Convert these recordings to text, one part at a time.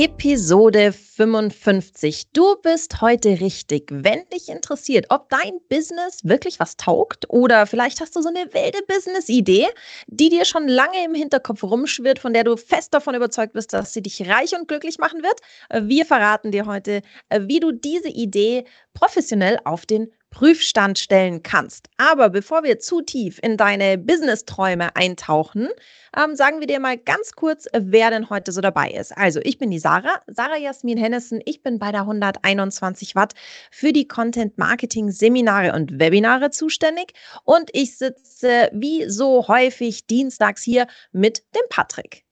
Episode 55. Du bist heute richtig. Wenn dich interessiert, ob dein Business wirklich was taugt oder vielleicht hast du so eine wilde Business-Idee, die dir schon lange im Hinterkopf rumschwirrt, von der du fest davon überzeugt bist, dass sie dich reich und glücklich machen wird. Wir verraten dir heute, wie du diese Idee professionell auf den Prüfstand stellen kannst. Aber bevor wir zu tief in deine Business-Träume eintauchen, ähm, sagen wir dir mal ganz kurz, wer denn heute so dabei ist. Also, ich bin die Sarah, Sarah Jasmin Hennessen. Ich bin bei der 121 Watt für die Content Marketing Seminare und Webinare zuständig und ich sitze wie so häufig dienstags hier mit dem Patrick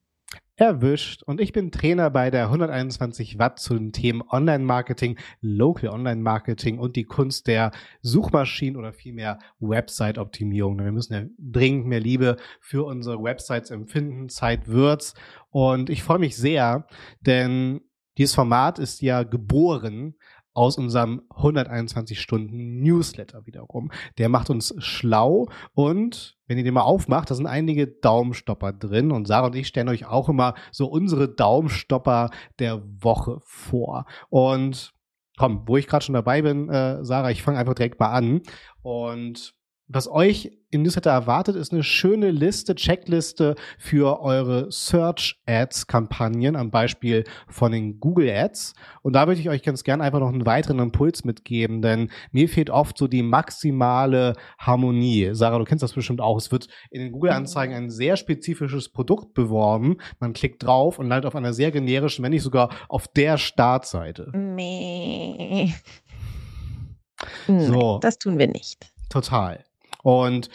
erwischt. Und ich bin Trainer bei der 121 Watt zu den Themen Online-Marketing, Local Online-Marketing und die Kunst der Suchmaschinen oder vielmehr Website-Optimierung. Wir müssen ja dringend mehr Liebe für unsere Websites empfinden. Zeit wird's. Und ich freue mich sehr, denn dieses Format ist ja geboren aus unserem 121 Stunden Newsletter wiederum. Der macht uns schlau und wenn ihr den mal aufmacht, da sind einige Daumenstopper drin und Sarah und ich stellen euch auch immer so unsere Daumenstopper der Woche vor. Und komm, wo ich gerade schon dabei bin, äh, Sarah, ich fange einfach direkt mal an und was euch im Newsletter erwartet, ist eine schöne Liste, Checkliste für eure Search Ads Kampagnen am Beispiel von den Google Ads. Und da würde ich euch ganz gern einfach noch einen weiteren Impuls mitgeben, denn mir fehlt oft so die maximale Harmonie. Sarah, du kennst das bestimmt auch. Es wird in den Google Anzeigen ein sehr spezifisches Produkt beworben. Man klickt drauf und landet auf einer sehr generischen, wenn nicht sogar auf der Startseite. Nee. So. Das tun wir nicht. Total. Und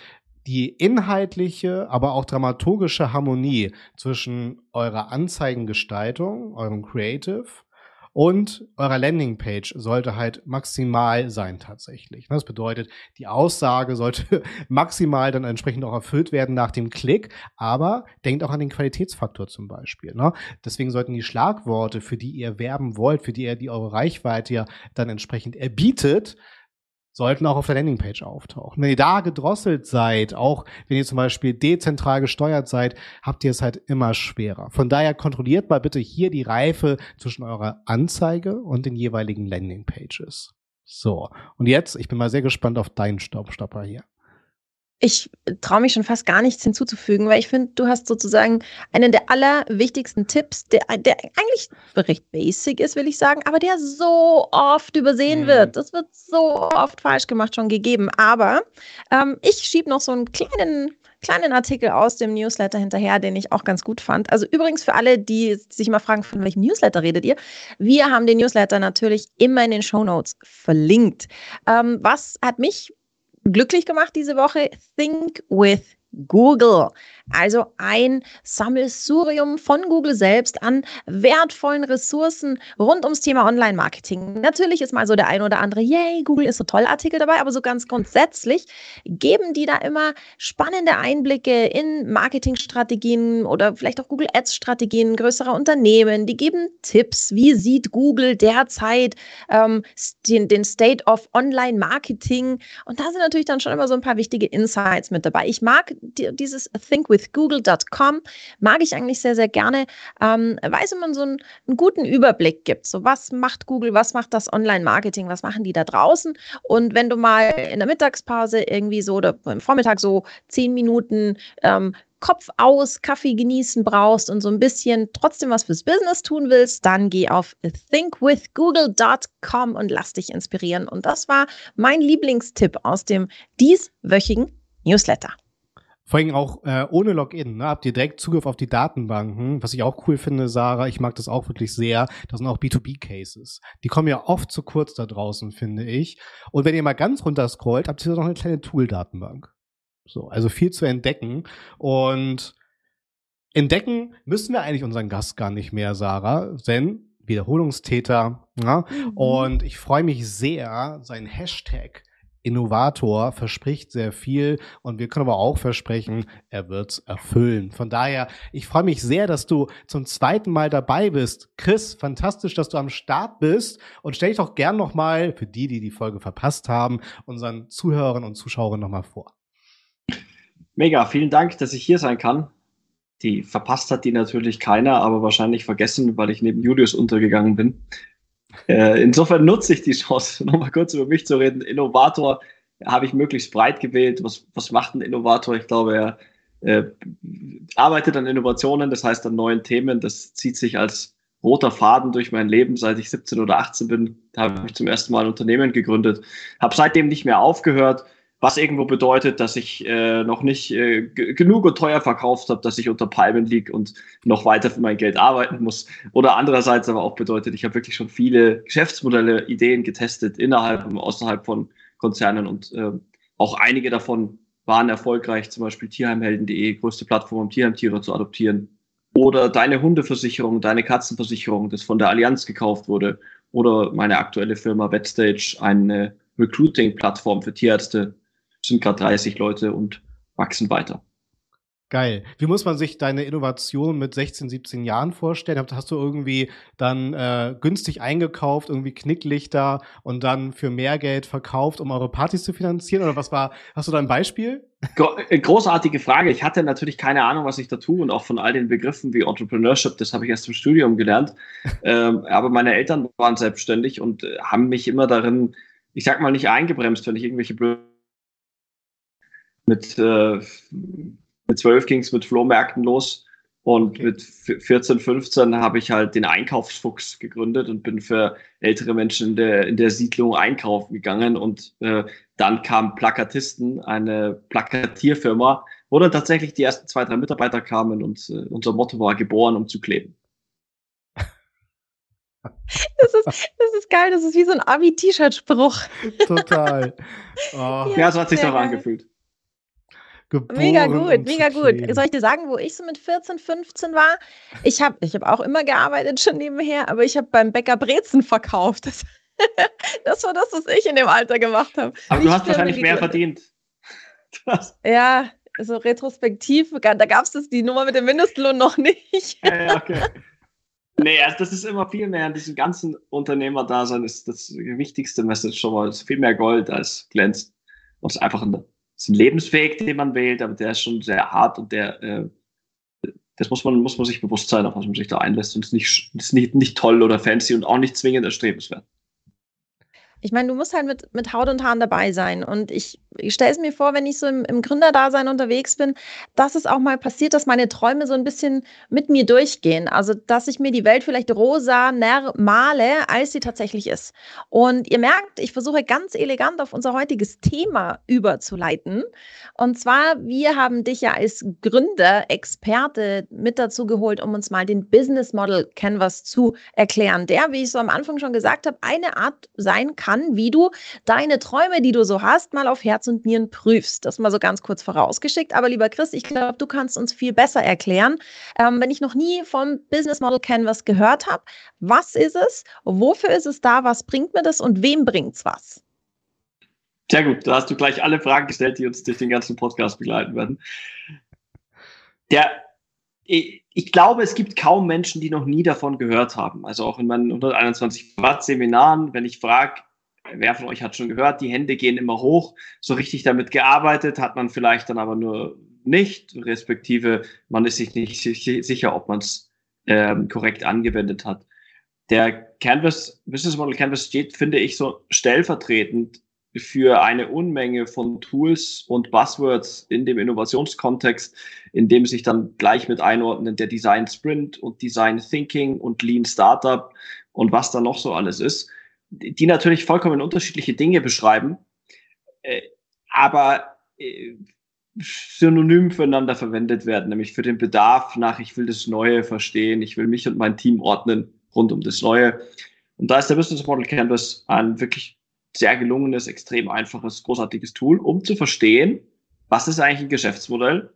die inhaltliche, aber auch dramaturgische Harmonie zwischen eurer Anzeigengestaltung, eurem Creative und eurer Landingpage sollte halt maximal sein tatsächlich. Das bedeutet, die Aussage sollte maximal dann entsprechend auch erfüllt werden nach dem Klick, aber denkt auch an den Qualitätsfaktor zum Beispiel. Ne? Deswegen sollten die Schlagworte, für die ihr werben wollt, für die ihr die eure Reichweite ja dann entsprechend erbietet, sollten auch auf der Landingpage auftauchen. Wenn ihr da gedrosselt seid, auch wenn ihr zum Beispiel dezentral gesteuert seid, habt ihr es halt immer schwerer. Von daher kontrolliert mal bitte hier die Reife zwischen eurer Anzeige und den jeweiligen Landingpages. So, und jetzt, ich bin mal sehr gespannt auf deinen Staubstopper hier ich traue mich schon fast gar nichts hinzuzufügen, weil ich finde, du hast sozusagen einen der allerwichtigsten Tipps, der, der eigentlich recht basic ist, will ich sagen, aber der so oft übersehen mhm. wird. Das wird so oft falsch gemacht, schon gegeben. Aber ähm, ich schiebe noch so einen kleinen kleinen Artikel aus dem Newsletter hinterher, den ich auch ganz gut fand. Also übrigens für alle, die sich immer fragen, von welchem Newsletter redet ihr? Wir haben den Newsletter natürlich immer in den Show Notes verlinkt. Ähm, was hat mich glücklich gemacht diese Woche. Think with Google. Also ein Sammelsurium von Google selbst an wertvollen Ressourcen rund ums Thema Online-Marketing. Natürlich ist mal so der ein oder andere, yay, Google ist so toll Artikel dabei, aber so ganz grundsätzlich geben die da immer spannende Einblicke in Marketingstrategien oder vielleicht auch Google Ads-Strategien größerer Unternehmen. Die geben Tipps, wie sieht Google derzeit ähm, den, den State of Online-Marketing. Und da sind natürlich dann schon immer so ein paar wichtige Insights mit dabei. Ich mag dieses thinkwithgoogle.com mag ich eigentlich sehr, sehr gerne, ähm, weil es immer so einen, einen, guten Überblick gibt. So, was macht Google, was macht das Online-Marketing, was machen die da draußen? Und wenn du mal in der Mittagspause irgendwie so oder im Vormittag so zehn Minuten ähm, Kopf aus, Kaffee genießen brauchst und so ein bisschen trotzdem was fürs Business tun willst, dann geh auf thinkwithgoogle.com und lass dich inspirieren. Und das war mein Lieblingstipp aus dem dieswöchigen Newsletter. Vor allem auch äh, ohne Login, ne, habt ihr direkt Zugriff auf die Datenbanken. Was ich auch cool finde, Sarah, ich mag das auch wirklich sehr. Das sind auch B2B-Cases. Die kommen ja oft zu kurz da draußen, finde ich. Und wenn ihr mal ganz runter scrollt, habt ihr noch eine kleine Tool-Datenbank. So, also viel zu entdecken. Und entdecken müssen wir eigentlich unseren Gast gar nicht mehr, Sarah, denn Wiederholungstäter. Ja, mhm. Und ich freue mich sehr, seinen Hashtag Innovator verspricht sehr viel und wir können aber auch versprechen, er wird es erfüllen. Von daher, ich freue mich sehr, dass du zum zweiten Mal dabei bist. Chris, fantastisch, dass du am Start bist und stell dich doch gern nochmal, für die, die die Folge verpasst haben, unseren Zuhörern und Zuschauern nochmal vor. Mega, vielen Dank, dass ich hier sein kann. Die verpasst hat die natürlich keiner, aber wahrscheinlich vergessen, weil ich neben Julius untergegangen bin. Äh, insofern nutze ich die Chance, nochmal kurz über mich zu reden. Innovator habe ich möglichst breit gewählt. Was, was macht ein Innovator? Ich glaube, er äh, arbeitet an Innovationen, das heißt an neuen Themen. Das zieht sich als roter Faden durch mein Leben, seit ich 17 oder 18 bin. Habe ich zum ersten Mal ein Unternehmen gegründet, habe seitdem nicht mehr aufgehört was irgendwo bedeutet, dass ich äh, noch nicht äh, genug und teuer verkauft habe, dass ich unter Palmen liege und noch weiter für mein Geld arbeiten muss. Oder andererseits aber auch bedeutet, ich habe wirklich schon viele Geschäftsmodelle, Ideen getestet innerhalb und außerhalb von Konzernen und äh, auch einige davon waren erfolgreich, zum Beispiel tierheimhelden.de, größte Plattform, um Tierheimtiere zu adoptieren. Oder deine Hundeversicherung, deine Katzenversicherung, das von der Allianz gekauft wurde. Oder meine aktuelle Firma Vetstage, eine Recruiting-Plattform für Tierärzte, sind gerade 30 Leute und wachsen weiter. Geil. Wie muss man sich deine Innovation mit 16, 17 Jahren vorstellen? Hast du irgendwie dann äh, günstig eingekauft, irgendwie Knicklichter und dann für mehr Geld verkauft, um eure Partys zu finanzieren? Oder was war, hast du da ein Beispiel? Äh, großartige Frage. Ich hatte natürlich keine Ahnung, was ich da tue und auch von all den Begriffen wie Entrepreneurship, das habe ich erst im Studium gelernt. ähm, aber meine Eltern waren selbstständig und äh, haben mich immer darin, ich sag mal, nicht eingebremst, wenn ich irgendwelche blöden mit, äh, mit 12 ging es mit Flohmärkten los. Und okay. mit 14, 15 habe ich halt den Einkaufsfuchs gegründet und bin für ältere Menschen in der, in der Siedlung einkaufen gegangen. Und äh, dann kam Plakatisten, eine Plakatierfirma, wo dann tatsächlich die ersten zwei, drei Mitarbeiter kamen und äh, unser Motto war geboren, um zu kleben. Das ist, das ist geil, das ist wie so ein Abi-T-Shirt-Spruch. Total. Oh. Ja, so hat sich doch angefühlt. Geboren mega gut, mega gut. Soll ich dir sagen, wo ich so mit 14, 15 war? Ich habe ich hab auch immer gearbeitet schon nebenher, aber ich habe beim Bäcker Brezen verkauft. Das, das, war das, was ich in dem Alter gemacht habe. Aber Nicht du hast wahrscheinlich mehr verdient. Ja, so retrospektiv, da gab es die Nummer mit dem Mindestlohn noch nicht. Ja, ja, okay. Nee, also das ist immer viel mehr in diesem ganzen Unternehmerdasein ist das wichtigste Message schon mal. Es ist viel mehr Gold als glänzt. Und es ist einfach ein ist ein Lebensweg, den man wählt, aber der ist schon sehr hart und der, äh, das muss man, muss man sich bewusst sein, auf was man sich da einlässt. Und es ist nicht, ist nicht, nicht toll oder fancy und auch nicht zwingend erstrebenswert. Ich meine, du musst halt mit, mit Haut und Haaren dabei sein. Und ich, ich stelle es mir vor, wenn ich so im, im Gründerdasein unterwegs bin, dass es auch mal passiert, dass meine Träume so ein bisschen mit mir durchgehen. Also, dass ich mir die Welt vielleicht rosa male, als sie tatsächlich ist. Und ihr merkt, ich versuche ganz elegant auf unser heutiges Thema überzuleiten. Und zwar, wir haben dich ja als Gründer, Experte mit dazu geholt, um uns mal den Business Model Canvas zu erklären, der, wie ich so am Anfang schon gesagt habe, eine Art sein kann, kann, wie du deine Träume, die du so hast, mal auf Herz und Nieren prüfst. Das mal so ganz kurz vorausgeschickt. Aber lieber Chris, ich glaube, du kannst uns viel besser erklären. Ähm, wenn ich noch nie vom Business Model Canvas gehört habe, was ist es? Wofür ist es da? Was bringt mir das und wem bringt es was? Sehr gut, da hast du gleich alle Fragen gestellt, die uns durch den ganzen Podcast begleiten werden. Der, ich glaube, es gibt kaum Menschen, die noch nie davon gehört haben. Also auch in meinen 121 Watt Seminaren, wenn ich frage, wer von euch hat schon gehört, die Hände gehen immer hoch. So richtig damit gearbeitet hat man vielleicht dann aber nur nicht, respektive man ist sich nicht sicher, ob man es ähm, korrekt angewendet hat. Der Canvas, Business Model Canvas steht, finde ich, so stellvertretend für eine Unmenge von Tools und Buzzwords in dem Innovationskontext, in dem sich dann gleich mit einordnen der Design Sprint und Design Thinking und Lean Startup und was da noch so alles ist die natürlich vollkommen unterschiedliche Dinge beschreiben, äh, aber äh, synonym füreinander verwendet werden, nämlich für den Bedarf nach, ich will das Neue verstehen, ich will mich und mein Team ordnen rund um das Neue. Und da ist der Business Model Canvas ein wirklich sehr gelungenes, extrem einfaches, großartiges Tool, um zu verstehen, was ist eigentlich ein Geschäftsmodell,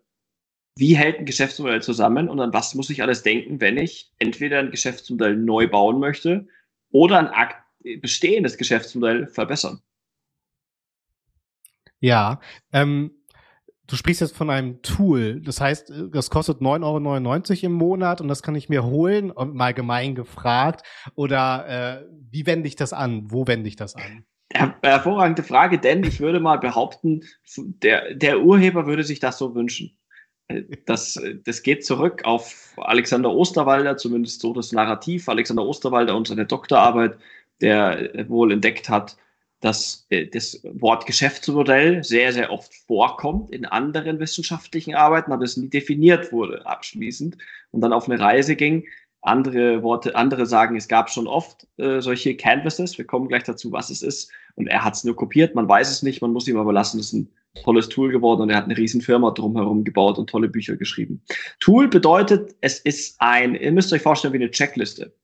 wie hält ein Geschäftsmodell zusammen und an was muss ich alles denken, wenn ich entweder ein Geschäftsmodell neu bauen möchte oder ein Akt bestehendes Geschäftsmodell verbessern. Ja, ähm, du sprichst jetzt von einem Tool. Das heißt, das kostet 9,99 Euro im Monat und das kann ich mir holen, mal gemein gefragt. Oder äh, wie wende ich das an? Wo wende ich das an? Her hervorragende Frage, denn ich würde mal behaupten, der, der Urheber würde sich das so wünschen. Äh, das, das geht zurück auf Alexander Osterwalder, zumindest so das Narrativ. Alexander Osterwalder und seine Doktorarbeit, der wohl entdeckt hat, dass äh, das Wort Geschäftsmodell sehr, sehr oft vorkommt in anderen wissenschaftlichen Arbeiten, aber es nie definiert wurde abschließend und dann auf eine Reise ging. Andere Worte, andere sagen, es gab schon oft äh, solche Canvases. Wir kommen gleich dazu, was es ist. Und er hat es nur kopiert. Man weiß es nicht. Man muss ihm aber lassen. Es ist ein tolles Tool geworden und er hat eine riesen Firma drumherum gebaut und tolle Bücher geschrieben. Tool bedeutet, es ist ein, ihr müsst euch vorstellen wie eine Checkliste.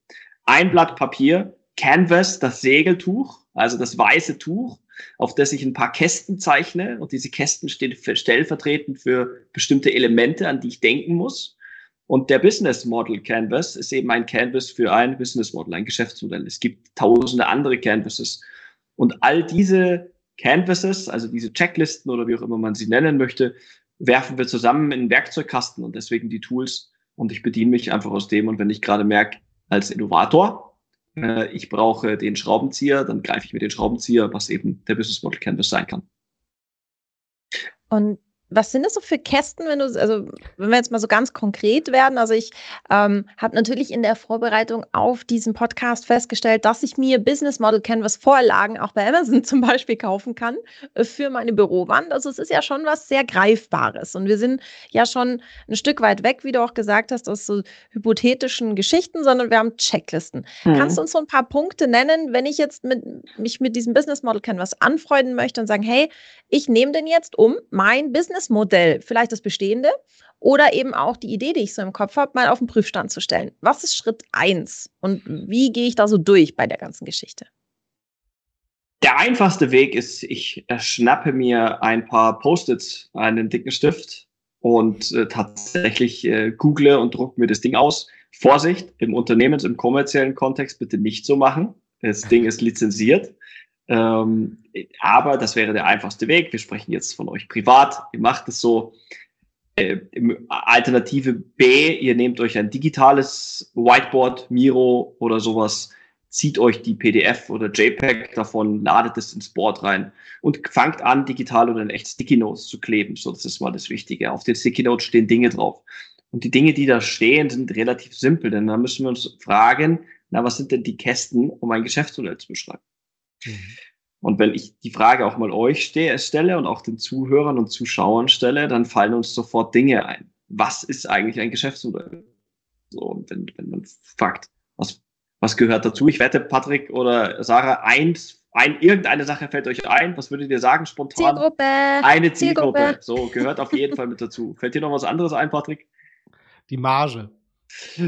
Ein Blatt Papier, Canvas, das Segeltuch, also das weiße Tuch, auf das ich ein paar Kästen zeichne und diese Kästen stehen stellvertretend für bestimmte Elemente, an die ich denken muss. Und der Business Model Canvas ist eben ein Canvas für ein Business Model, ein Geschäftsmodell. Es gibt tausende andere Canvases. Und all diese Canvases, also diese Checklisten oder wie auch immer man sie nennen möchte, werfen wir zusammen in einen Werkzeugkasten und deswegen die Tools. Und ich bediene mich einfach aus dem. Und wenn ich gerade merke, als Innovator, äh, ich brauche den Schraubenzieher, dann greife ich mir den Schraubenzieher, was eben der Business Model Canvas sein kann. Und was sind das so für Kästen, wenn du, also wenn wir jetzt mal so ganz konkret werden? Also ich ähm, habe natürlich in der Vorbereitung auf diesen Podcast festgestellt, dass ich mir Business Model Canvas Vorlagen auch bei Amazon zum Beispiel kaufen kann äh, für meine Bürowand. Also es ist ja schon was sehr Greifbares und wir sind ja schon ein Stück weit weg, wie du auch gesagt hast, aus so hypothetischen Geschichten, sondern wir haben Checklisten. Mhm. Kannst du uns so ein paar Punkte nennen, wenn ich jetzt mit, mich mit diesem Business Model Canvas anfreunden möchte und sagen, hey, ich nehme den jetzt um mein Business Businessmodell, vielleicht das bestehende oder eben auch die Idee, die ich so im Kopf habe, mal auf den Prüfstand zu stellen. Was ist Schritt eins und wie gehe ich da so durch bei der ganzen Geschichte? Der einfachste Weg ist, ich schnappe mir ein paar Post-its, einen dicken Stift und äh, tatsächlich äh, google und drucke mir das Ding aus. Vorsicht, im Unternehmens-, im kommerziellen Kontext bitte nicht so machen. Das Ding ist lizenziert. Ähm, aber das wäre der einfachste Weg. Wir sprechen jetzt von euch privat. Ihr macht es so. Äh, Alternative B, ihr nehmt euch ein digitales Whiteboard, Miro oder sowas, zieht euch die PDF oder JPEG davon, ladet es ins Board rein und fangt an, digital oder in echt Sticky Notes zu kleben. So, das ist mal das Wichtige. Auf den Sticky Notes stehen Dinge drauf. Und die Dinge, die da stehen, sind relativ simpel, denn da müssen wir uns fragen, na, was sind denn die Kästen, um ein Geschäftsmodell zu beschreiben? Mhm. Und wenn ich die Frage auch mal euch stelle und auch den Zuhörern und Zuschauern stelle, dann fallen uns sofort Dinge ein. Was ist eigentlich ein Geschäftsmodell? So, und wenn, wenn man fragt, was, was gehört dazu? Ich wette, Patrick oder Sarah, eins, ein, irgendeine Sache fällt euch ein. Was würdet ihr sagen spontan? Zielgruppe. Eine Zielgruppe. Zielgruppe. So, gehört auf jeden Fall mit dazu. Fällt dir noch was anderes ein, Patrick? Die Marge.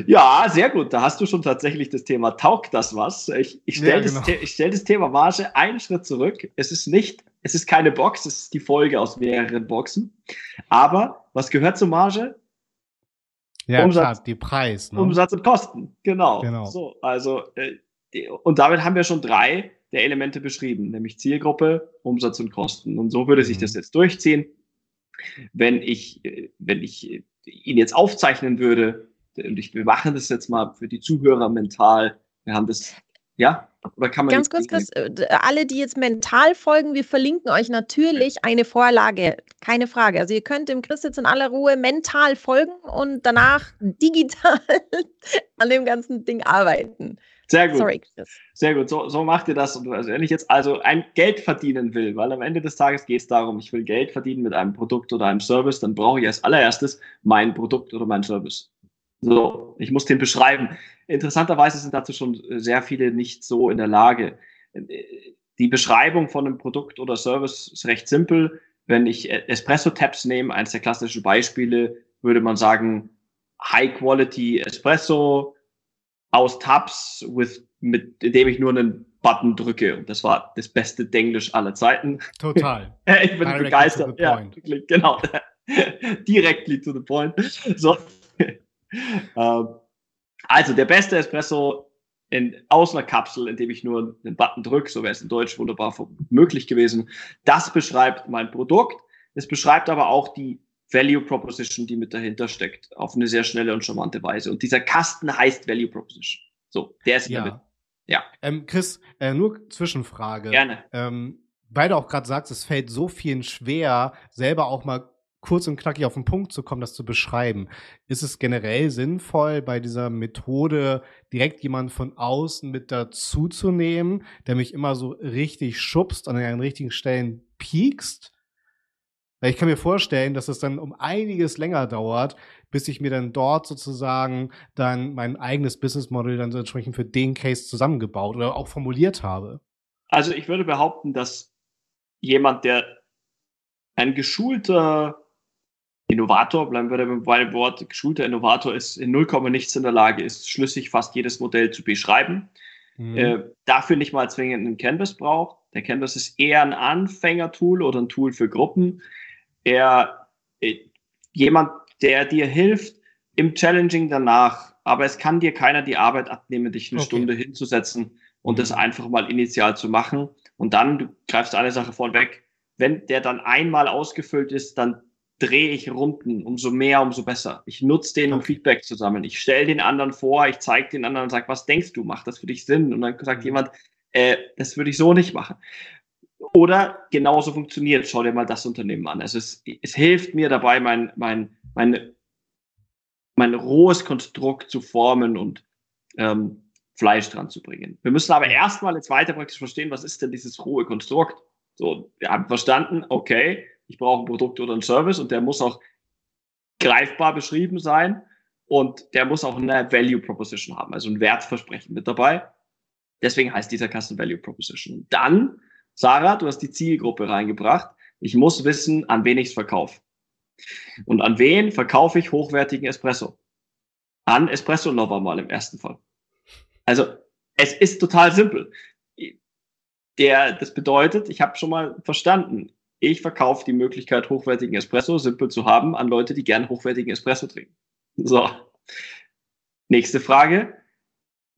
Ja, sehr gut. Da hast du schon tatsächlich das Thema, taugt das was? Ich, ich stelle ja, genau. das, stell das Thema Marge einen Schritt zurück. Es ist nicht, es ist keine Box, es ist die Folge aus mehreren Boxen. Aber was gehört zur Marge? Ja, Umsatz, klar, die Preis. Ne? Umsatz und Kosten, genau. genau. So, also, äh, und damit haben wir schon drei der Elemente beschrieben, nämlich Zielgruppe, Umsatz und Kosten. Und so würde sich mhm. das jetzt durchziehen. Wenn ich, äh, wenn ich ihn jetzt aufzeichnen würde, und ich, wir machen das jetzt mal für die Zuhörer mental. Wir haben das, ja? Oder kann man Ganz kurz, Chris, äh, alle, die jetzt mental folgen, wir verlinken euch natürlich eine Vorlage. Keine Frage. Also ihr könnt dem Chris jetzt in aller Ruhe mental folgen und danach digital an dem ganzen Ding arbeiten. Sehr gut. Sorry, Chris. Sehr gut. So, so macht ihr das. Also wenn ich jetzt also ein Geld verdienen will, weil am Ende des Tages geht es darum, ich will Geld verdienen mit einem Produkt oder einem Service, dann brauche ich als allererstes mein Produkt oder mein Service. So, ich muss den beschreiben. Interessanterweise sind dazu schon sehr viele nicht so in der Lage. Die Beschreibung von einem Produkt oder Service ist recht simpel. Wenn ich Espresso-Tabs nehme, eines der klassischen Beispiele, würde man sagen, High-Quality Espresso aus Tabs, with, mit, indem ich nur einen Button drücke. Und das war das beste Denglisch aller Zeiten. Total. ich bin Directly begeistert. Ja, genau. Directly to the point. So. Ähm, also der beste Espresso in, aus einer Kapsel, indem ich nur einen Button drücke, so wäre es in Deutsch wunderbar möglich gewesen. Das beschreibt mein Produkt. Es beschreibt aber auch die Value Proposition, die mit dahinter steckt, auf eine sehr schnelle und charmante Weise. Und dieser Kasten heißt Value Proposition. So, der ist ja. damit. Ja. Ähm, Chris, äh, nur Zwischenfrage. Gerne. Ähm, weil du auch gerade sagst, es fällt so vielen schwer, selber auch mal kurz und knackig auf den Punkt zu kommen, das zu beschreiben. Ist es generell sinnvoll, bei dieser Methode direkt jemanden von außen mit dazu der mich immer so richtig schubst, an den richtigen Stellen piekst? Weil ich kann mir vorstellen, dass es dann um einiges länger dauert, bis ich mir dann dort sozusagen dann mein eigenes Business Model dann entsprechend für den Case zusammengebaut oder auch formuliert habe. Also ich würde behaupten, dass jemand, der ein geschulter Innovator, bleiben wir beim Wort, geschulter Innovator ist in 0, nichts in der Lage, ist schlüssig fast jedes Modell zu beschreiben. Mhm. Äh, dafür nicht mal zwingend einen Canvas braucht. Der Canvas ist eher ein Anfängertool oder ein Tool für Gruppen. Er, äh, jemand, der dir hilft im Challenging danach, aber es kann dir keiner die Arbeit abnehmen, dich eine okay. Stunde hinzusetzen und mhm. das einfach mal initial zu machen. Und dann, du greifst eine Sache vorweg, wenn der dann einmal ausgefüllt ist, dann drehe ich Runden, umso mehr, umso besser. Ich nutze den, um Feedback zu sammeln. Ich stelle den anderen vor, ich zeige den anderen und sage, was denkst du, macht das für dich Sinn? Und dann sagt mhm. jemand, äh, das würde ich so nicht machen. Oder genauso funktioniert, schau dir mal das Unternehmen an. Also es, es hilft mir dabei, mein, mein, mein, mein rohes Konstrukt zu formen und ähm, Fleisch dran zu bringen. Wir müssen aber erstmal jetzt weiter praktisch verstehen, was ist denn dieses rohe Konstrukt? So, wir haben verstanden, okay, ich brauche ein Produkt oder ein Service und der muss auch greifbar beschrieben sein und der muss auch eine Value Proposition haben, also ein Wertversprechen mit dabei. Deswegen heißt dieser Custom Value Proposition. dann, Sarah, du hast die Zielgruppe reingebracht. Ich muss wissen, an wen ich es verkaufe. Und an wen verkaufe ich hochwertigen Espresso? An Espresso Lover mal im ersten Fall. Also es ist total simpel. Der, das bedeutet, ich habe schon mal verstanden, ich verkaufe die Möglichkeit, hochwertigen Espresso simpel zu haben an Leute, die gerne hochwertigen Espresso trinken. So. Nächste Frage.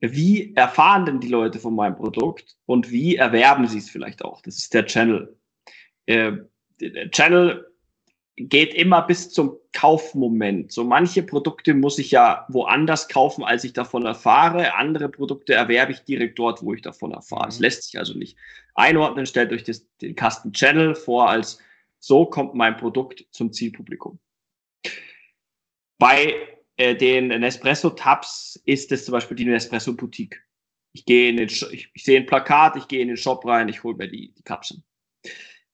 Wie erfahren denn die Leute von meinem Produkt und wie erwerben sie es vielleicht auch? Das ist der Channel. Äh, der Channel geht immer bis zum Kaufmoment. So manche Produkte muss ich ja woanders kaufen, als ich davon erfahre. Andere Produkte erwerbe ich direkt dort, wo ich davon erfahre. Es mhm. lässt sich also nicht einordnen. Stellt euch das, den Custom Channel vor, als so kommt mein Produkt zum Zielpublikum. Bei äh, den Nespresso Tabs ist es zum Beispiel die Nespresso Boutique. Ich gehe in den, ich, ich sehe ein Plakat, ich gehe in den Shop rein, ich hole mir die, die Kapseln.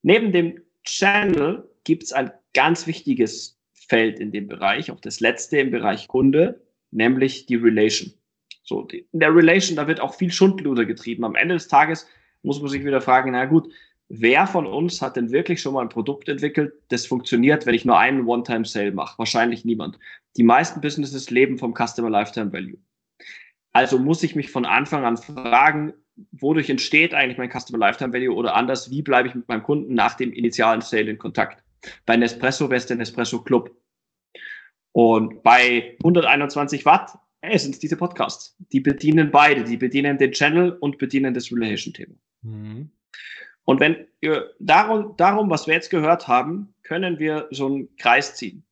Neben dem Channel gibt es ein ganz wichtiges Feld in dem Bereich, auch das letzte im Bereich Kunde, nämlich die Relation. So, die, in der Relation, da wird auch viel Schundluder getrieben. Am Ende des Tages muss man sich wieder fragen, na gut, wer von uns hat denn wirklich schon mal ein Produkt entwickelt, das funktioniert, wenn ich nur einen One-Time-Sale mache? Wahrscheinlich niemand. Die meisten Businesses leben vom Customer Lifetime Value. Also muss ich mich von Anfang an fragen, wodurch entsteht eigentlich mein Customer Lifetime Value oder anders, wie bleibe ich mit meinem Kunden nach dem initialen Sale in Kontakt? Bei Nespresso wäre es der Nespresso Club. Und bei 121 Watt hey, sind es diese Podcasts. Die bedienen beide. Die bedienen den Channel und bedienen das Relation-Thema. Mhm. Und wenn darum, darum, was wir jetzt gehört haben, können wir so einen Kreis ziehen.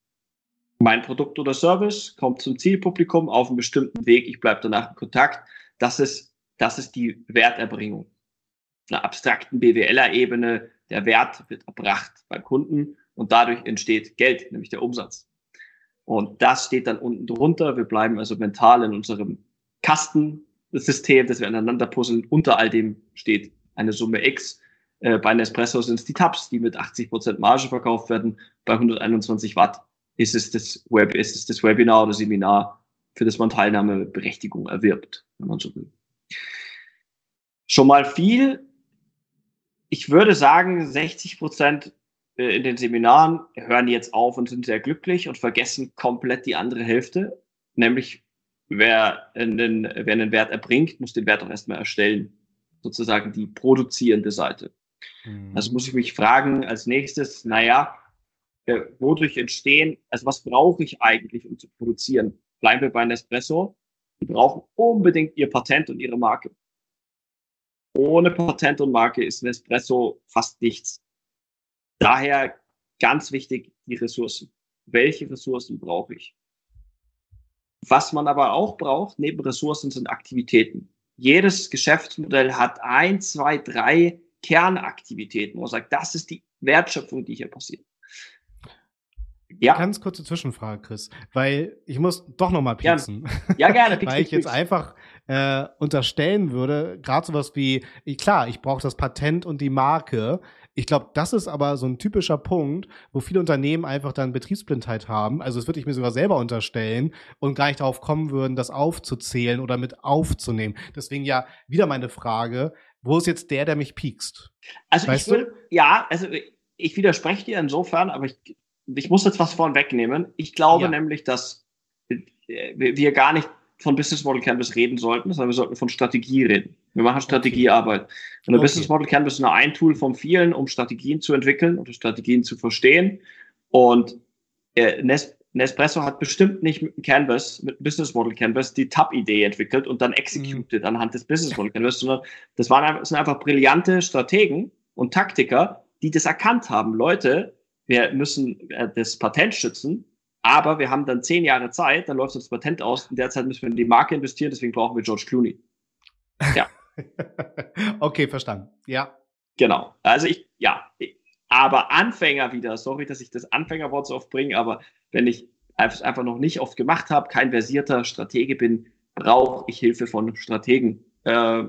Mein Produkt oder Service kommt zum Zielpublikum auf einem bestimmten Weg. Ich bleibe danach in Kontakt. Das ist, das ist die Werterbringung. Auf einer abstrakten BWLer-Ebene. Der Wert wird erbracht beim Kunden und dadurch entsteht Geld, nämlich der Umsatz. Und das steht dann unten drunter. Wir bleiben also mental in unserem Kastensystem, das wir aneinander puzzeln. Unter all dem steht eine Summe X. Äh, bei Nespresso sind es die Tabs, die mit 80% Marge verkauft werden. Bei 121 Watt ist es das Web, ist es das Webinar oder Seminar, für das man Teilnahmeberechtigung erwirbt, wenn man so will. Schon mal viel. Ich würde sagen, 60 Prozent äh, in den Seminaren hören jetzt auf und sind sehr glücklich und vergessen komplett die andere Hälfte, nämlich wer einen, wer einen Wert erbringt, muss den Wert auch erstmal erstellen, sozusagen die produzierende Seite. Mhm. Also muss ich mich fragen als nächstes, naja, äh, wodurch entstehen, also was brauche ich eigentlich, um zu produzieren? Bleiben wir bei Nespresso. Die brauchen unbedingt ihr Patent und ihre Marke. Ohne Patent und Marke ist Nespresso fast nichts. Daher ganz wichtig die Ressourcen. Welche Ressourcen brauche ich? Was man aber auch braucht, neben Ressourcen, sind Aktivitäten. Jedes Geschäftsmodell hat ein, zwei, drei Kernaktivitäten, wo man sagt, das ist die Wertschöpfung, die hier passiert. Ja. Ganz kurze Zwischenfrage, Chris, weil ich muss doch noch mal pieksen. Ja, gerne. Pieks, weil ich jetzt einfach äh, unterstellen würde, gerade sowas wie, klar, ich brauche das Patent und die Marke. Ich glaube, das ist aber so ein typischer Punkt, wo viele Unternehmen einfach dann Betriebsblindheit haben. Also das würde ich mir sogar selber unterstellen und gar nicht darauf kommen würden, das aufzuzählen oder mit aufzunehmen. Deswegen ja wieder meine Frage, wo ist jetzt der, der mich piekst? Also weißt ich will, ja, also ich widerspreche dir insofern, aber ich ich muss jetzt was vorn wegnehmen. Ich glaube ja. nämlich, dass wir gar nicht von Business Model Canvas reden sollten, sondern wir sollten von Strategie reden. Wir machen Strategiearbeit. Und okay. Business Model Canvas ist nur ein Tool von vielen, um Strategien zu entwickeln oder Strategien zu verstehen. Und äh, Nespresso hat bestimmt nicht mit Canvas, mit Business Model Canvas, die Tab-Idee entwickelt und dann executed mhm. anhand des Business Model Canvas, sondern das waren das sind einfach brillante Strategen und Taktiker, die das erkannt haben. Leute, wir müssen äh, das Patent schützen, aber wir haben dann zehn Jahre Zeit, dann läuft das Patent aus. In der Zeit müssen wir in die Marke investieren, deswegen brauchen wir George Clooney. Ja. okay, verstanden. Ja. Genau. Also ich, ja. Aber Anfänger wieder, sorry, dass ich das Anfängerwort so oft bringe, aber wenn ich einfach noch nicht oft gemacht habe, kein versierter Stratege bin, brauche ich Hilfe von Strategen. Äh,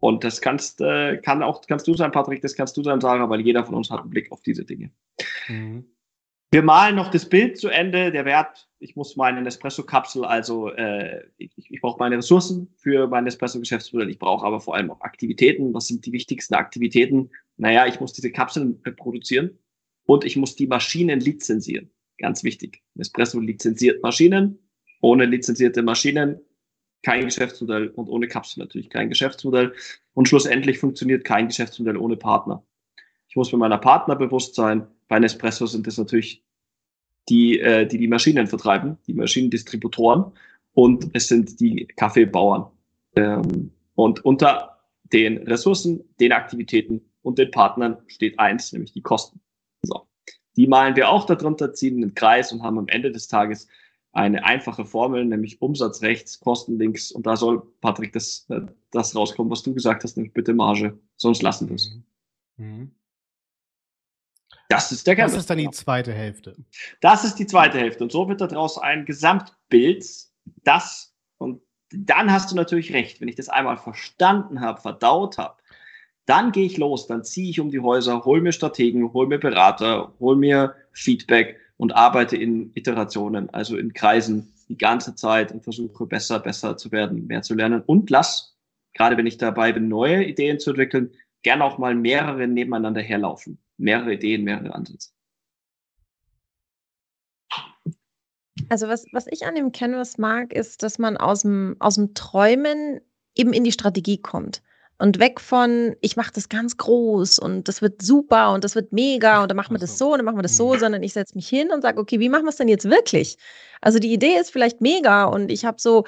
und das kannst, äh, kann auch, kannst du sein, Patrick, das kannst du sein, Sarah, weil jeder von uns hat einen Blick auf diese Dinge. Mhm. Wir malen noch das Bild zu Ende. Der Wert, ich muss meine Nespresso-Kapsel, also äh, ich, ich brauche meine Ressourcen für mein Nespresso-Geschäftsmodell. Ich brauche aber vor allem auch Aktivitäten. Was sind die wichtigsten Aktivitäten? Naja, ich muss diese Kapseln produzieren und ich muss die Maschinen lizenzieren. Ganz wichtig. Nespresso lizenziert Maschinen. Ohne lizenzierte Maschinen kein Geschäftsmodell und ohne Kapsel natürlich kein Geschäftsmodell. Und schlussendlich funktioniert kein Geschäftsmodell ohne Partner. Ich muss mir meiner Partner bewusst sein. Bei Nespresso sind es natürlich die, äh, die die Maschinen vertreiben, die Maschinendistributoren und es sind die Kaffeebauern. Ähm, und unter den Ressourcen, den Aktivitäten und den Partnern steht eins, nämlich die Kosten. So. Die malen wir auch darunter, ziehen einen Kreis und haben am Ende des Tages eine einfache Formel, nämlich Umsatz rechts, Kosten links. Und da soll, Patrick, das, äh, das rauskommen, was du gesagt hast, nämlich bitte Marge, sonst lassen wir es. Mhm. mhm. Das ist der Das ist dann die zweite Hälfte. Das ist die zweite Hälfte. Und so wird daraus ein Gesamtbild, das, und dann hast du natürlich recht, wenn ich das einmal verstanden habe, verdaut habe, dann gehe ich los, dann ziehe ich um die Häuser, hol mir Strategen, hol mir Berater, hol mir Feedback und arbeite in Iterationen, also in Kreisen die ganze Zeit und versuche besser, besser zu werden, mehr zu lernen und lass, gerade wenn ich dabei bin, neue Ideen zu entwickeln, gerne auch mal mehrere nebeneinander herlaufen. Mehrere Ideen, mehrere Ansätze. Also was, was ich an dem Canvas mag, ist, dass man aus dem, aus dem Träumen eben in die Strategie kommt. Und weg von, ich mache das ganz groß und das wird super und das wird mega und dann machen wir das so und dann machen wir das so, mhm. sondern ich setze mich hin und sage, okay, wie machen wir es denn jetzt wirklich? Also die Idee ist vielleicht mega und ich habe so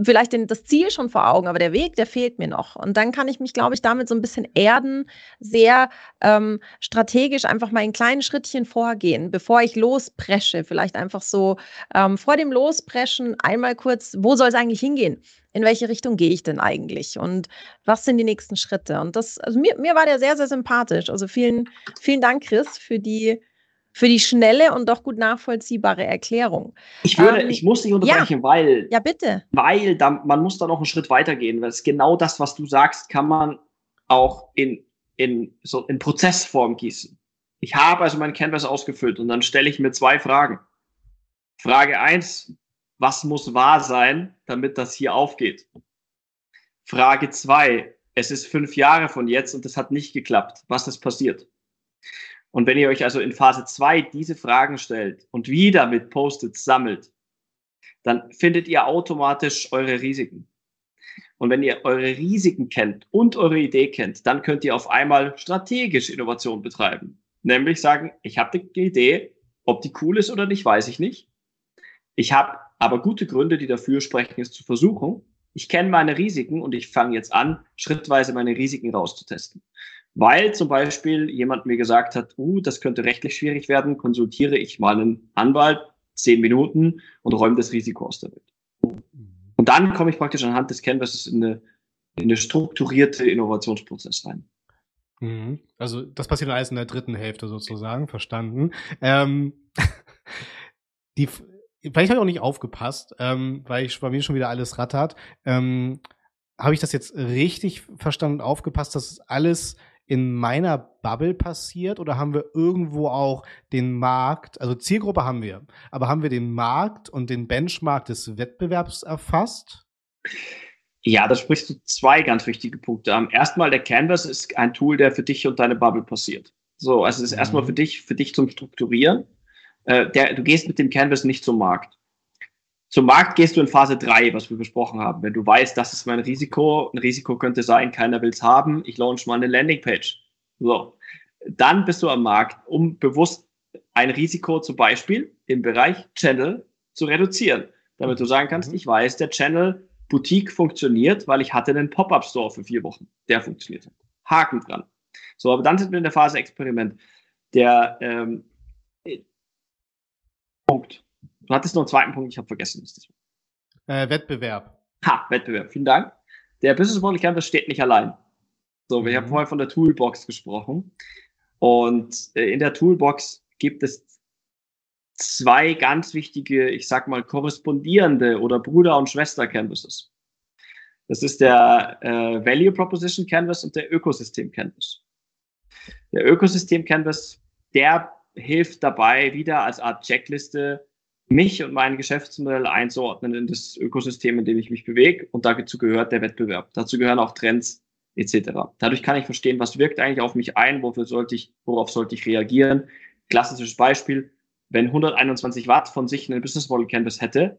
vielleicht den, das Ziel schon vor Augen, aber der Weg, der fehlt mir noch. Und dann kann ich mich, glaube ich, damit so ein bisschen erden, sehr ähm, strategisch einfach mal in kleinen Schrittchen vorgehen, bevor ich lospresche. Vielleicht einfach so ähm, vor dem Lospreschen einmal kurz, wo soll es eigentlich hingehen? In welche Richtung gehe ich denn eigentlich? Und was sind die nächsten Schritte? Und das, also mir, mir war der sehr, sehr sympathisch. Also vielen, vielen Dank, Chris, für die für die schnelle und doch gut nachvollziehbare Erklärung. Ich würde, ähm, ich muss dich unterbrechen, ja, weil, ja bitte, weil da, man muss da noch einen Schritt weitergehen, weil es genau das, was du sagst, kann man auch in in so in Prozessform gießen. Ich habe also mein Canvas ausgefüllt und dann stelle ich mir zwei Fragen. Frage eins: Was muss wahr sein, damit das hier aufgeht? Frage zwei: Es ist fünf Jahre von jetzt und es hat nicht geklappt. Was ist passiert? Und wenn ihr euch also in Phase 2 diese Fragen stellt und wieder mit Post-its sammelt, dann findet ihr automatisch eure Risiken. Und wenn ihr eure Risiken kennt und eure Idee kennt, dann könnt ihr auf einmal strategisch Innovation betreiben. Nämlich sagen, ich habe die Idee, ob die cool ist oder nicht, weiß ich nicht. Ich habe aber gute Gründe, die dafür sprechen, es zu versuchen. Ich kenne meine Risiken und ich fange jetzt an, schrittweise meine Risiken rauszutesten. Weil zum Beispiel jemand mir gesagt hat, uh, das könnte rechtlich schwierig werden, konsultiere ich mal einen Anwalt, zehn Minuten und räume das Risiko aus der Welt. Und dann komme ich praktisch anhand des Canvases in eine, in eine strukturierte Innovationsprozess rein. Mhm. Also das passiert alles in der dritten Hälfte sozusagen, verstanden. Ähm, die, vielleicht habe ich auch nicht aufgepasst, ähm, weil ich bei mir schon wieder alles rattert. Ähm, habe ich das jetzt richtig verstanden und aufgepasst, dass alles in meiner Bubble passiert oder haben wir irgendwo auch den Markt, also Zielgruppe haben wir, aber haben wir den Markt und den Benchmark des Wettbewerbs erfasst? Ja, da sprichst du zwei ganz wichtige Punkte an. Erstmal, der Canvas ist ein Tool, der für dich und deine Bubble passiert. So, also es ist mhm. erstmal für dich, für dich zum Strukturieren. Äh, der, du gehst mit dem Canvas nicht zum Markt. Zum Markt gehst du in Phase 3, was wir besprochen haben. Wenn du weißt, das ist mein Risiko, ein Risiko könnte sein, keiner will es haben, ich launch mal eine Landingpage. So. Dann bist du am Markt, um bewusst ein Risiko zum Beispiel im Bereich Channel zu reduzieren. Damit du sagen kannst, mhm. ich weiß, der Channel Boutique funktioniert, weil ich hatte einen Pop-Up-Store für vier Wochen. Der funktioniert. Haken dran. So, aber dann sind wir in der Phase Experiment. Der ähm, Punkt. Du hattest noch einen zweiten Punkt, ich habe vergessen. Äh, Wettbewerb. Ha, Wettbewerb. Vielen Dank. Der Business Model Canvas steht nicht allein. So, wir mhm. haben vorher von der Toolbox gesprochen. Und äh, in der Toolbox gibt es zwei ganz wichtige, ich sag mal, korrespondierende oder Bruder- und Schwester-Canvases. Das ist der äh, Value Proposition Canvas und der Ökosystem Canvas. Der Ökosystem Canvas, der hilft dabei, wieder als Art Checkliste mich und mein Geschäftsmodell einzuordnen in das Ökosystem, in dem ich mich bewege. Und dazu gehört der Wettbewerb. Dazu gehören auch Trends etc. Dadurch kann ich verstehen, was wirkt eigentlich auf mich ein, wofür sollte ich, worauf sollte ich reagieren. Klassisches Beispiel, wenn 121 Watt von sich ein Business Model Canvas hätte,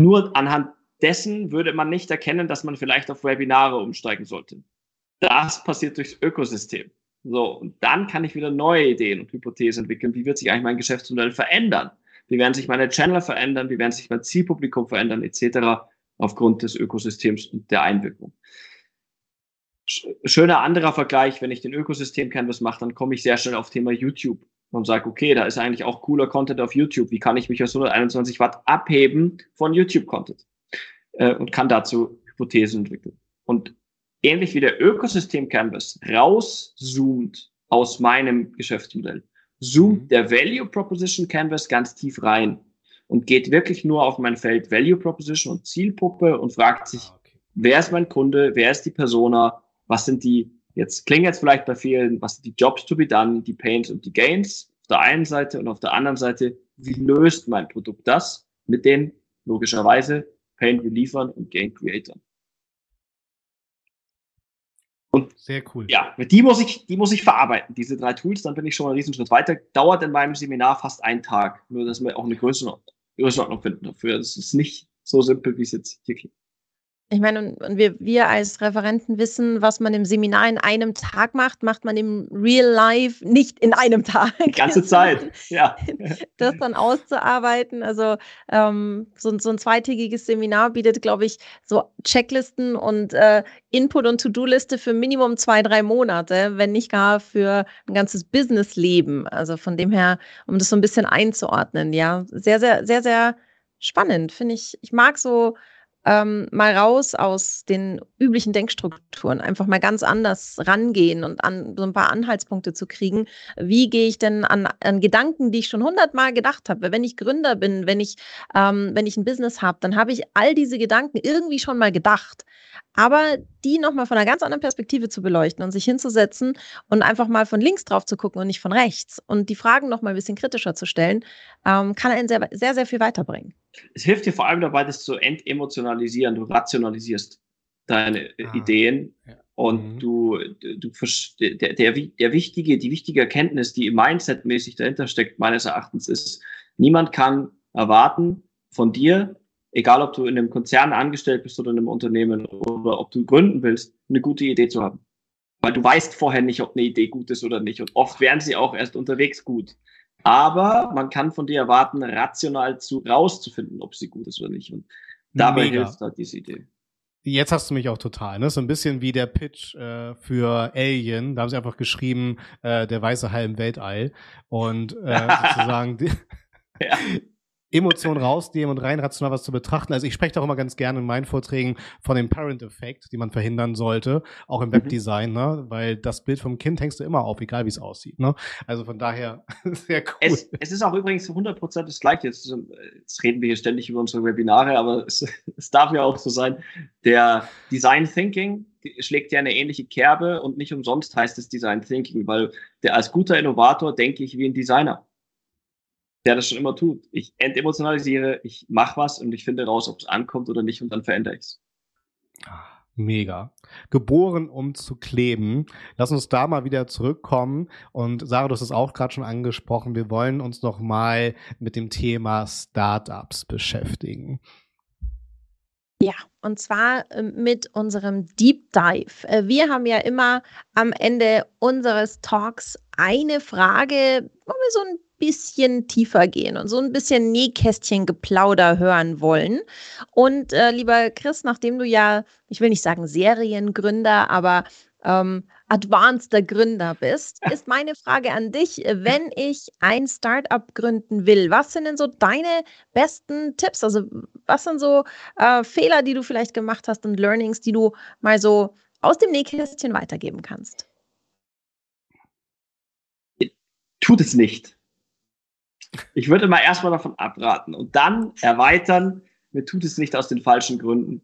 nur anhand dessen würde man nicht erkennen, dass man vielleicht auf Webinare umsteigen sollte. Das passiert durchs Ökosystem. So, und dann kann ich wieder neue Ideen und Hypothesen entwickeln. Wie wird sich eigentlich mein Geschäftsmodell verändern? Wie werden sich meine Channel verändern? Wie werden sich mein Zielpublikum verändern? Etc. aufgrund des Ökosystems und der Einwirkung. Schöner anderer Vergleich, wenn ich den Ökosystem Canvas mache, dann komme ich sehr schnell auf Thema YouTube und sage, okay, da ist eigentlich auch cooler Content auf YouTube. Wie kann ich mich aus 121 Watt abheben von YouTube-Content? Äh, und kann dazu Hypothesen entwickeln. Und ähnlich wie der Ökosystem Canvas rauszoomt aus meinem Geschäftsmodell, zoomt mhm. der Value Proposition Canvas ganz tief rein und geht wirklich nur auf mein Feld Value Proposition und Zielpuppe und fragt sich, ah, okay. wer ist mein Kunde, wer ist die Persona, was sind die Jetzt klingt jetzt vielleicht bei vielen, was sind die Jobs to be done, die Pains und die Gains auf der einen Seite und auf der anderen Seite, wie löst mein Produkt das mit den logischerweise Pain Reliefern und Gain Creatern. Und sehr cool. Ja, die muss ich, die muss ich verarbeiten, diese drei Tools, dann bin ich schon einen Riesenschritt weiter. Dauert in meinem Seminar fast einen Tag, nur dass wir auch eine Größenordnung, Größenordnung finden dafür. Das ist nicht so simpel, wie es jetzt hier klingt. Ich meine, und wir, wir als Referenten wissen, was man im Seminar in einem Tag macht, macht man im Real Life nicht in einem Tag. Die ganze Zeit, ja. Das dann auszuarbeiten. Also ähm, so, so, ein zweitägiges Seminar bietet, glaube ich, so Checklisten und äh, Input- und To-Do-Liste für Minimum zwei, drei Monate, wenn nicht gar für ein ganzes Businessleben. Also von dem her, um das so ein bisschen einzuordnen, ja. Sehr, sehr, sehr, sehr spannend, finde ich. Ich mag so ähm, mal raus aus den üblichen Denkstrukturen, einfach mal ganz anders rangehen und an so ein paar Anhaltspunkte zu kriegen. Wie gehe ich denn an, an Gedanken, die ich schon hundertmal gedacht habe? Wenn ich Gründer bin, wenn ich, ähm, wenn ich ein Business habe, dann habe ich all diese Gedanken irgendwie schon mal gedacht. Aber die nochmal von einer ganz anderen Perspektive zu beleuchten und sich hinzusetzen und einfach mal von links drauf zu gucken und nicht von rechts und die Fragen nochmal ein bisschen kritischer zu stellen, ähm, kann einen sehr, sehr, sehr viel weiterbringen. Es hilft dir vor allem dabei, das zu entemotionalisieren. Du rationalisierst deine ah, Ideen ja. und mhm. du, du der, der, der wichtige, die wichtige Erkenntnis, die mindsetmäßig dahinter steckt, meines Erachtens, ist, niemand kann erwarten von dir, egal ob du in einem Konzern angestellt bist oder in einem Unternehmen oder ob du gründen willst, eine gute Idee zu haben. Weil du weißt vorher nicht, ob eine Idee gut ist oder nicht. Und oft werden sie auch erst unterwegs gut. Aber man kann von dir erwarten, rational zu, rauszufinden, ob sie gut ist oder nicht. Und dabei Mega. hilft halt diese Idee. Jetzt hast du mich auch total, ne? So ein bisschen wie der Pitch äh, für Alien. Da haben sie einfach geschrieben, äh, der weiße Hai im Weltall. Und äh, sozusagen die, ja. Emotionen rausnehmen und rein rational was zu betrachten. Also ich spreche auch immer ganz gerne in meinen Vorträgen von dem Parent-Effekt, den man verhindern sollte, auch im mhm. Webdesign, ne? weil das Bild vom Kind hängst du immer auf, egal wie es aussieht. Ne? Also von daher sehr cool. Es, es ist auch übrigens 100% das Gleiche. Jetzt, jetzt, reden wir hier ständig über unsere Webinare, aber es, es darf ja auch so sein, der Design Thinking schlägt ja eine ähnliche Kerbe und nicht umsonst heißt es Design Thinking, weil der als guter Innovator denke ich wie ein Designer der das schon immer tut. Ich entemotionalisiere, ich mache was und ich finde raus, ob es ankommt oder nicht und dann verändere ich es. Ah, mega. Geboren, um zu kleben. Lass uns da mal wieder zurückkommen. Und Sarah, du hast es auch gerade schon angesprochen. Wir wollen uns noch mal mit dem Thema Startups beschäftigen. Ja, und zwar ähm, mit unserem Deep Dive. Äh, wir haben ja immer am Ende unseres Talks eine Frage, wo wir so ein bisschen tiefer gehen und so ein bisschen Nähkästchen-Geplauder hören wollen. Und äh, lieber Chris, nachdem du ja, ich will nicht sagen Seriengründer, aber ähm, advanceder Gründer bist, ist meine Frage an dich, wenn ich ein Startup gründen will, was sind denn so deine besten Tipps? Also was sind so äh, Fehler, die du vielleicht gemacht hast und Learnings, die du mal so aus dem Nähkästchen weitergeben kannst? Tut es nicht. Ich würde mal erstmal davon abraten und dann erweitern, mir tut es nicht aus den falschen Gründen.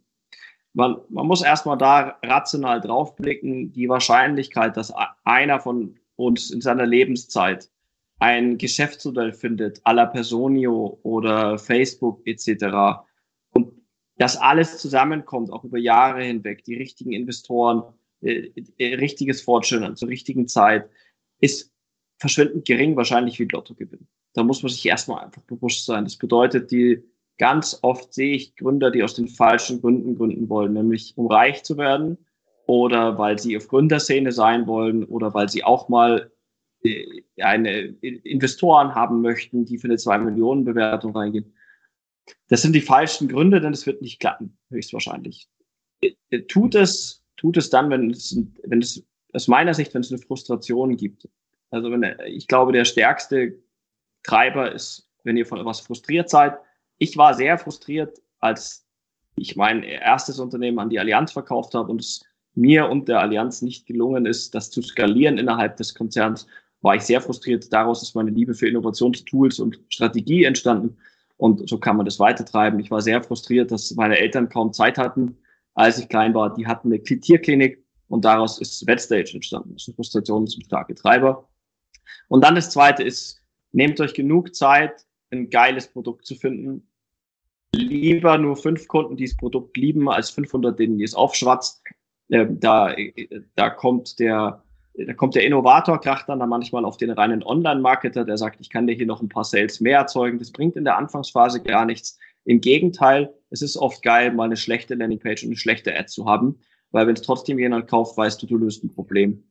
Man, man muss erstmal da rational draufblicken, die Wahrscheinlichkeit, dass einer von uns in seiner Lebenszeit ein Geschäftsmodell findet, à la Personio oder Facebook etc. Und das alles zusammenkommt, auch über Jahre hinweg, die richtigen Investoren, äh, äh, richtiges Fortschritt zur richtigen Zeit, ist verschwindend gering, wahrscheinlich wie Lottogewinn da muss man sich erstmal einfach bewusst sein. Das bedeutet, die ganz oft sehe ich Gründer, die aus den falschen Gründen gründen wollen, nämlich um reich zu werden oder weil sie auf Gründerszene sein wollen oder weil sie auch mal äh, eine Investoren haben möchten, die für eine 2 Millionen Bewertung reingehen. Das sind die falschen Gründe, denn es wird nicht klappen, höchstwahrscheinlich. Äh, tut es, tut es dann, wenn es, wenn es aus meiner Sicht, wenn es eine Frustration gibt. Also wenn, ich glaube, der stärkste Treiber ist, wenn ihr von etwas frustriert seid. Ich war sehr frustriert, als ich mein erstes Unternehmen an die Allianz verkauft habe und es mir und der Allianz nicht gelungen ist, das zu skalieren innerhalb des Konzerns, war ich sehr frustriert. Daraus ist meine Liebe für Innovationstools und Strategie entstanden. Und so kann man das weitertreiben. Ich war sehr frustriert, dass meine Eltern kaum Zeit hatten, als ich klein war. Die hatten eine Tierklinik und daraus ist Wetstage entstanden. Das ist eine Frustration, ein starker Treiber. Und dann das zweite ist, Nehmt euch genug Zeit, ein geiles Produkt zu finden. Lieber nur fünf Kunden, die das Produkt lieben, als 500, denen ihr es aufschwatzt. Ähm, da, da kommt der, da kommt der Innovator, kracht dann, dann manchmal auf den reinen Online-Marketer, der sagt, ich kann dir hier noch ein paar Sales mehr erzeugen. Das bringt in der Anfangsphase gar nichts. Im Gegenteil, es ist oft geil, mal eine schlechte Landingpage und eine schlechte Ad zu haben, weil wenn es trotzdem jemand kauft, weißt du, du löst ein Problem.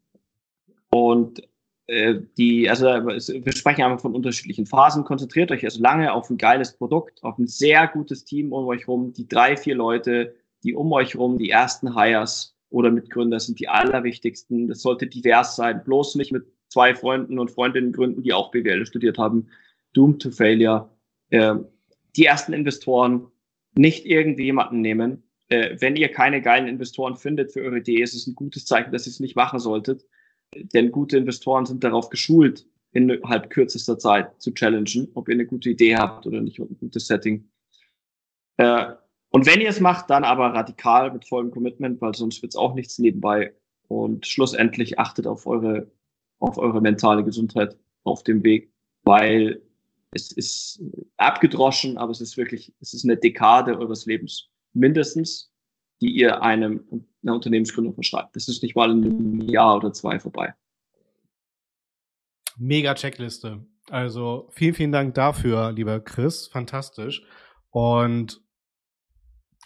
Und die, also wir sprechen einfach von unterschiedlichen Phasen. Konzentriert euch also lange auf ein geiles Produkt, auf ein sehr gutes Team um euch rum. Die drei, vier Leute, die um euch rum, die ersten Hires oder Mitgründer sind die allerwichtigsten. Das sollte divers sein. Bloß nicht mit zwei Freunden und Freundinnen gründen, die auch BWL studiert haben. Doomed to failure. Äh, die ersten Investoren nicht irgendjemanden nehmen. Äh, wenn ihr keine geilen Investoren findet für eure Idee, ist es ein gutes Zeichen, dass ihr es nicht machen solltet denn gute Investoren sind darauf geschult, innerhalb kürzester Zeit zu challengen, ob ihr eine gute Idee habt oder nicht und ein gutes Setting. Äh, und wenn ihr es macht, dann aber radikal mit vollem Commitment, weil sonst wird es auch nichts nebenbei. Und schlussendlich achtet auf eure, auf eure mentale Gesundheit auf dem Weg, weil es ist abgedroschen, aber es ist wirklich, es ist eine Dekade eures Lebens mindestens die ihr einem einer Unternehmensgründung verschreibt. Das ist nicht mal in einem Jahr oder zwei vorbei. Mega Checkliste. Also vielen, vielen Dank dafür, lieber Chris. Fantastisch. Und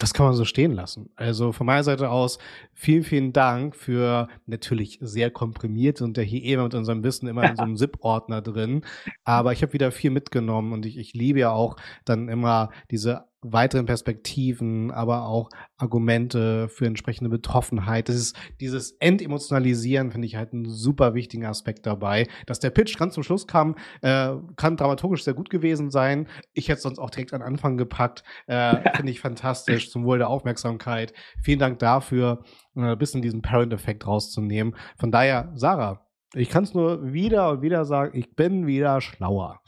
Das kann man so stehen lassen. Also von meiner Seite aus vielen, vielen Dank für natürlich sehr komprimiert und der hier eben mit unserem Wissen immer in so einem ZIP-Ordner drin. Aber ich habe wieder viel mitgenommen und ich, ich liebe ja auch dann immer diese weiteren Perspektiven, aber auch Argumente für entsprechende Betroffenheit. Das ist dieses Entemotionalisieren, finde ich halt einen super wichtigen Aspekt dabei. Dass der Pitch ganz zum Schluss kam, äh, kann dramaturgisch sehr gut gewesen sein. Ich hätte es sonst auch direkt an Anfang gepackt. Äh, finde ich fantastisch, zum Wohl der Aufmerksamkeit. Vielen Dank dafür, äh, ein bisschen diesen Parent-Effekt rauszunehmen. Von daher, Sarah, ich kann es nur wieder und wieder sagen, ich bin wieder schlauer.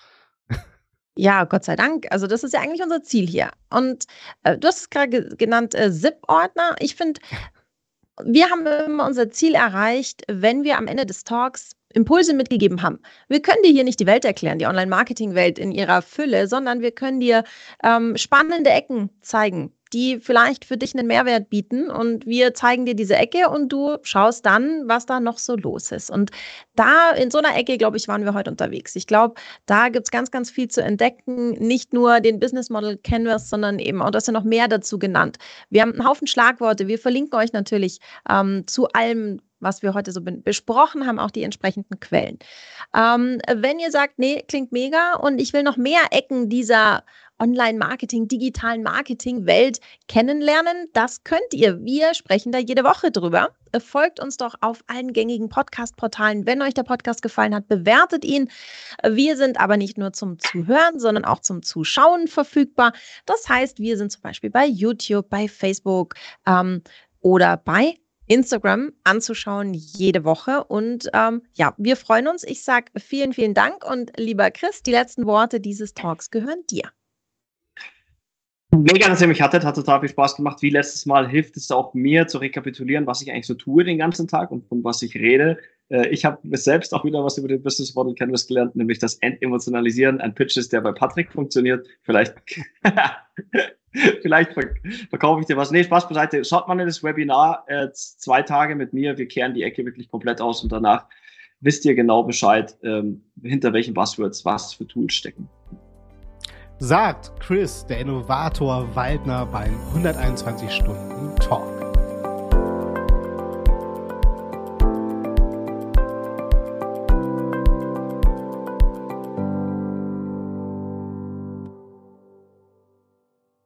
Ja, Gott sei Dank. Also das ist ja eigentlich unser Ziel hier. Und äh, du hast es gerade ge genannt, äh, ZIP-Ordner. Ich finde, wir haben immer unser Ziel erreicht, wenn wir am Ende des Talks Impulse mitgegeben haben. Wir können dir hier nicht die Welt erklären, die Online-Marketing-Welt in ihrer Fülle, sondern wir können dir ähm, spannende Ecken zeigen, die vielleicht für dich einen Mehrwert bieten. Und wir zeigen dir diese Ecke und du schaust dann, was da noch so los ist. Und da in so einer Ecke, glaube ich, waren wir heute unterwegs. Ich glaube, da gibt es ganz, ganz viel zu entdecken. Nicht nur den Business Model Canvas, sondern eben, und das ist ja noch mehr dazu genannt. Wir haben einen Haufen Schlagworte. Wir verlinken euch natürlich ähm, zu allem, was wir heute so besprochen haben, auch die entsprechenden Quellen. Ähm, wenn ihr sagt, nee, klingt mega und ich will noch mehr Ecken dieser Online-Marketing, digitalen Marketing-Welt kennenlernen. Das könnt ihr. Wir sprechen da jede Woche drüber. Folgt uns doch auf allen gängigen Podcast-Portalen. Wenn euch der Podcast gefallen hat, bewertet ihn. Wir sind aber nicht nur zum Zuhören, sondern auch zum Zuschauen verfügbar. Das heißt, wir sind zum Beispiel bei YouTube, bei Facebook ähm, oder bei Instagram anzuschauen jede Woche. Und ähm, ja, wir freuen uns. Ich sage vielen, vielen Dank und lieber Chris, die letzten Worte dieses Talks gehören dir. Mega, dass ihr mich hattet, hat total viel Spaß gemacht. Wie letztes Mal hilft es auch mir zu rekapitulieren, was ich eigentlich so tue den ganzen Tag und von was ich rede. Äh, ich habe selbst auch wieder was über den Business Model Canvas gelernt, nämlich das Entemotionalisieren. Ein Pitch ist, der bei Patrick funktioniert. Vielleicht, vielleicht verkaufe ich dir was. Nee, Spaß beiseite. Schaut mal in das Webinar. Äh, zwei Tage mit mir. Wir kehren die Ecke wirklich komplett aus und danach wisst ihr genau Bescheid, ähm, hinter welchen Buzzwords was für Tools stecken sagt Chris, der Innovator Waldner beim 121 Stunden Talk.